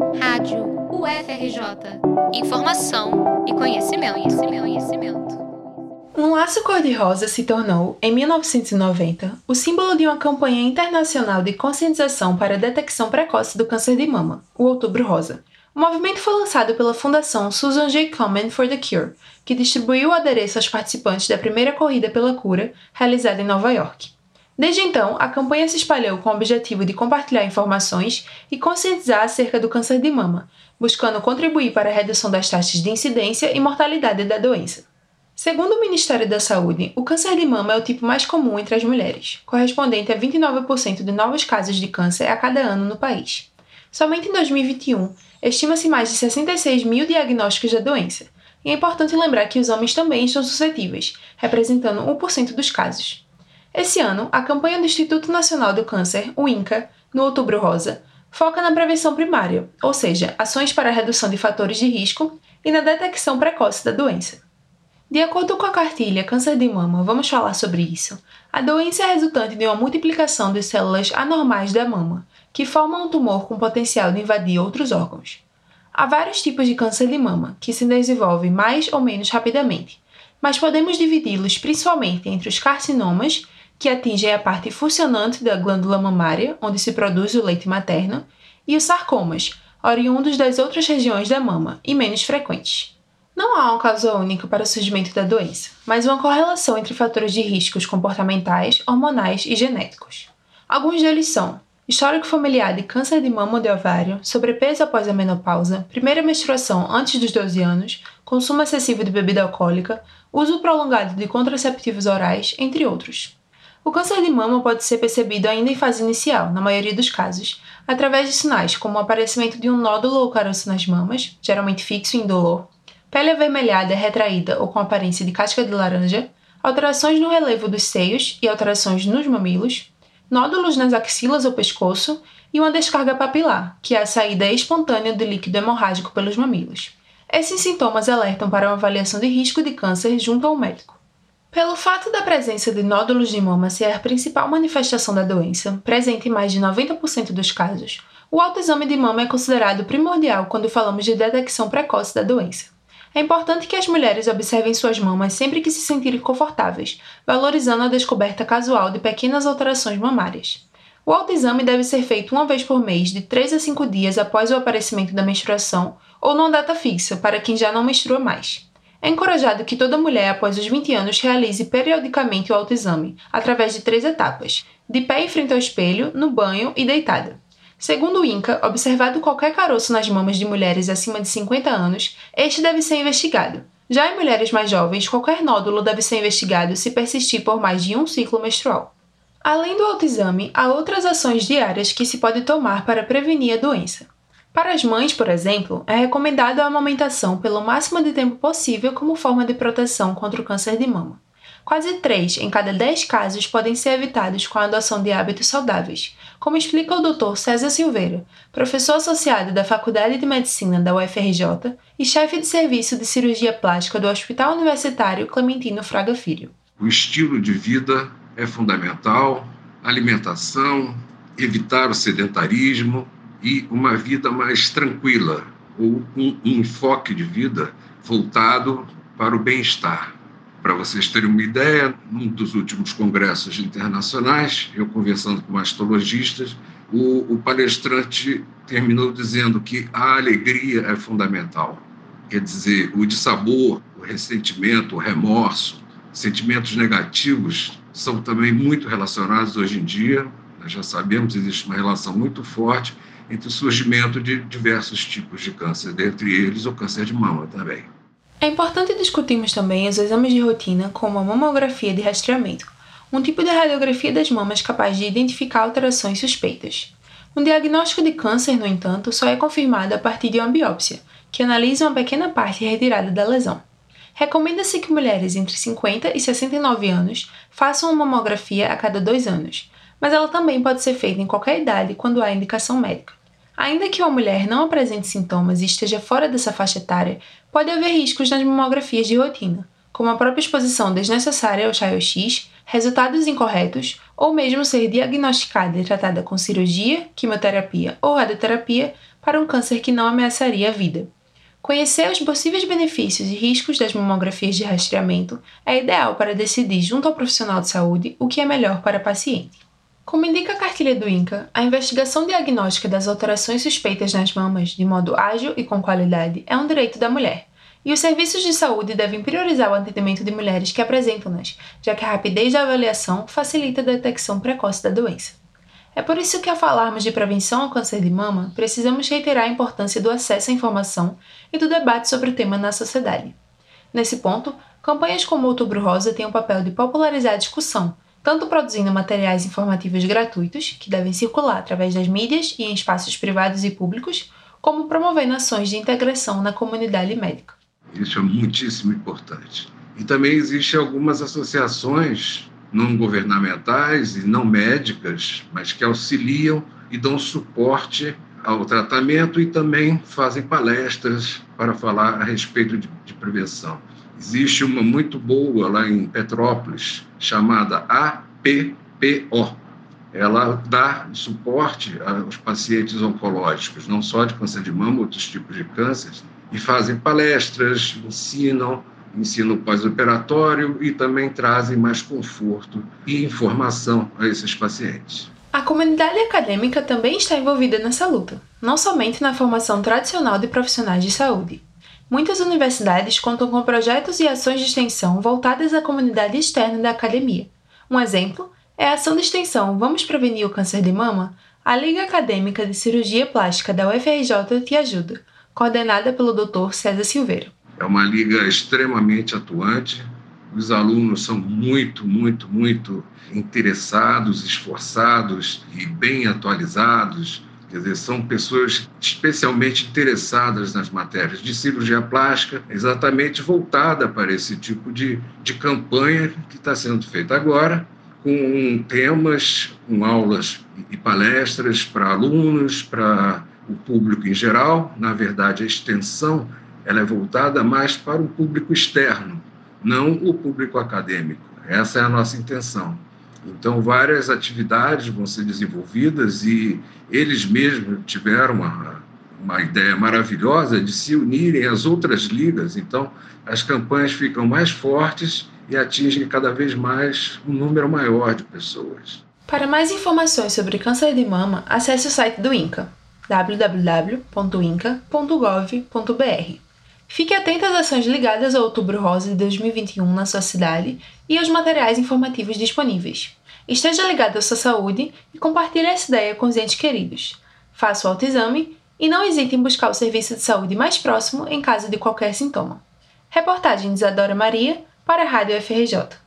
Rádio UFRJ. Informação e conhecimento, conhecimento, conhecimento. Um laço cor-de-rosa se tornou, em 1990, o símbolo de uma campanha internacional de conscientização para a detecção precoce do câncer de mama, o Outubro Rosa. O movimento foi lançado pela Fundação Susan J. Komen for the Cure, que distribuiu o adereço aos participantes da primeira corrida pela cura, realizada em Nova York. Desde então, a campanha se espalhou com o objetivo de compartilhar informações e conscientizar acerca do câncer de mama, buscando contribuir para a redução das taxas de incidência e mortalidade da doença. Segundo o Ministério da Saúde, o câncer de mama é o tipo mais comum entre as mulheres, correspondente a 29% de novos casos de câncer a cada ano no país. Somente em 2021, estima-se mais de 66 mil diagnósticos da doença, e é importante lembrar que os homens também estão suscetíveis, representando 1% dos casos. Esse ano, a campanha do Instituto Nacional do Câncer, o INCA, no Outubro Rosa, foca na prevenção primária, ou seja, ações para a redução de fatores de risco e na detecção precoce da doença. De acordo com a cartilha Câncer de Mama, vamos falar sobre isso. A doença é resultante de uma multiplicação de células anormais da mama, que formam um tumor com potencial de invadir outros órgãos. Há vários tipos de câncer de mama, que se desenvolvem mais ou menos rapidamente, mas podemos dividi-los principalmente entre os carcinomas que atingem a parte funcionante da glândula mamária, onde se produz o leite materno, e os sarcomas, oriundos das outras regiões da mama e menos frequentes. Não há uma causa única para o surgimento da doença, mas uma correlação entre fatores de riscos comportamentais, hormonais e genéticos. Alguns deles são histórico familiar de câncer de mama ou de ovário, sobrepeso após a menopausa, primeira menstruação antes dos 12 anos, consumo excessivo de bebida alcoólica, uso prolongado de contraceptivos orais, entre outros. O câncer de mama pode ser percebido ainda em fase inicial, na maioria dos casos, através de sinais como o aparecimento de um nódulo ou caroço nas mamas, geralmente fixo e indolor, pele avermelhada, retraída ou com aparência de casca de laranja, alterações no relevo dos seios e alterações nos mamilos, nódulos nas axilas ou pescoço e uma descarga papilar, que é a saída espontânea do líquido hemorrágico pelos mamilos. Esses sintomas alertam para uma avaliação de risco de câncer junto ao médico. Pelo fato da presença de nódulos de mama ser a principal manifestação da doença, presente em mais de 90% dos casos, o autoexame de mama é considerado primordial quando falamos de detecção precoce da doença. É importante que as mulheres observem suas mamas sempre que se sentirem confortáveis, valorizando a descoberta casual de pequenas alterações mamárias. O autoexame deve ser feito uma vez por mês, de 3 a 5 dias após o aparecimento da menstruação, ou numa data fixa, para quem já não menstrua mais. É encorajado que toda mulher após os 20 anos realize periodicamente o autoexame, através de três etapas: de pé em frente ao espelho, no banho e deitada. Segundo o INCA, observado qualquer caroço nas mamas de mulheres acima de 50 anos, este deve ser investigado. Já em mulheres mais jovens, qualquer nódulo deve ser investigado se persistir por mais de um ciclo menstrual. Além do autoexame, há outras ações diárias que se pode tomar para prevenir a doença. Para as mães, por exemplo, é recomendada a amamentação pelo máximo de tempo possível como forma de proteção contra o câncer de mama. Quase 3 em cada 10 casos podem ser evitados com a adoção de hábitos saudáveis, como explica o Dr. César Silveira, professor associado da Faculdade de Medicina da UFRJ e chefe de serviço de cirurgia plástica do Hospital Universitário Clementino Fraga Filho. O estilo de vida é fundamental, alimentação, evitar o sedentarismo, e uma vida mais tranquila, ou um, enfoque de vida voltado para o bem-estar. Para vocês terem uma ideia, num dos últimos congressos internacionais, eu conversando com mastologistas, o, o palestrante terminou dizendo que a alegria é fundamental. Quer dizer, o dissabor, o ressentimento, o remorso, sentimentos negativos são também muito relacionados hoje em dia. Nós já sabemos, existe uma relação muito forte entre o surgimento de diversos tipos de câncer, dentre eles o câncer de mama também. É importante discutirmos também os exames de rotina, como a mamografia de rastreamento, um tipo de radiografia das mamas capaz de identificar alterações suspeitas. Um diagnóstico de câncer, no entanto, só é confirmado a partir de uma biópsia, que analisa uma pequena parte retirada da lesão. Recomenda-se que mulheres entre 50 e 69 anos façam uma mamografia a cada dois anos, mas ela também pode ser feita em qualquer idade quando há indicação médica. Ainda que uma mulher não apresente sintomas e esteja fora dessa faixa etária, pode haver riscos nas mamografias de rotina, como a própria exposição desnecessária ao raio-x, resultados incorretos ou mesmo ser diagnosticada e tratada com cirurgia, quimioterapia ou radioterapia para um câncer que não ameaçaria a vida. Conhecer os possíveis benefícios e riscos das mamografias de rastreamento é ideal para decidir junto ao profissional de saúde o que é melhor para a paciente. Como indica a cartilha do INCA, a investigação diagnóstica das alterações suspeitas nas mamas de modo ágil e com qualidade é um direito da mulher, e os serviços de saúde devem priorizar o atendimento de mulheres que apresentam-nas, já que a rapidez da avaliação facilita a detecção precoce da doença. É por isso que, ao falarmos de prevenção ao câncer de mama, precisamos reiterar a importância do acesso à informação e do debate sobre o tema na sociedade. Nesse ponto, campanhas como Outubro Rosa têm o papel de popularizar a discussão, tanto produzindo materiais informativos gratuitos, que devem circular através das mídias e em espaços privados e públicos, como promovendo ações de integração na comunidade médica. Isso é muitíssimo importante. E também existem algumas associações não governamentais e não médicas, mas que auxiliam e dão suporte ao tratamento e também fazem palestras para falar a respeito de, de prevenção. Existe uma muito boa lá em Petrópolis, chamada APPO. Ela dá suporte aos pacientes oncológicos, não só de câncer de mama, outros tipos de cânceres, e fazem palestras, ensinam ensino pós-operatório e também trazem mais conforto e informação a esses pacientes. A comunidade acadêmica também está envolvida nessa luta, não somente na formação tradicional de profissionais de saúde. Muitas universidades contam com projetos e ações de extensão voltadas à comunidade externa da academia. Um exemplo é a ação de extensão Vamos Prevenir o Câncer de Mama? A Liga Acadêmica de Cirurgia Plástica da UFRJ Te Ajuda, coordenada pelo Dr. César Silveira. É uma liga extremamente atuante. Os alunos são muito, muito, muito interessados, esforçados e bem atualizados. Quer dizer, são pessoas especialmente interessadas nas matérias de cirurgia plástica, exatamente voltada para esse tipo de, de campanha que está sendo feita agora, com temas, com aulas e palestras para alunos, para o público em geral. Na verdade, a extensão ela é voltada mais para o público externo, não o público acadêmico. Essa é a nossa intenção. Então, várias atividades vão ser desenvolvidas e eles mesmos tiveram uma, uma ideia maravilhosa de se unirem às outras ligas. Então, as campanhas ficam mais fortes e atingem cada vez mais um número maior de pessoas. Para mais informações sobre câncer de mama, acesse o site do INCA www.inca.gov.br. Fique atento às ações ligadas ao Outubro Rosa de 2021 na sua cidade e aos materiais informativos disponíveis. Esteja ligado à sua saúde e compartilhe essa ideia com os entes queridos. Faça o autoexame e não hesite em buscar o serviço de saúde mais próximo em caso de qualquer sintoma. Reportagem de Isadora Maria para a Rádio FRJ.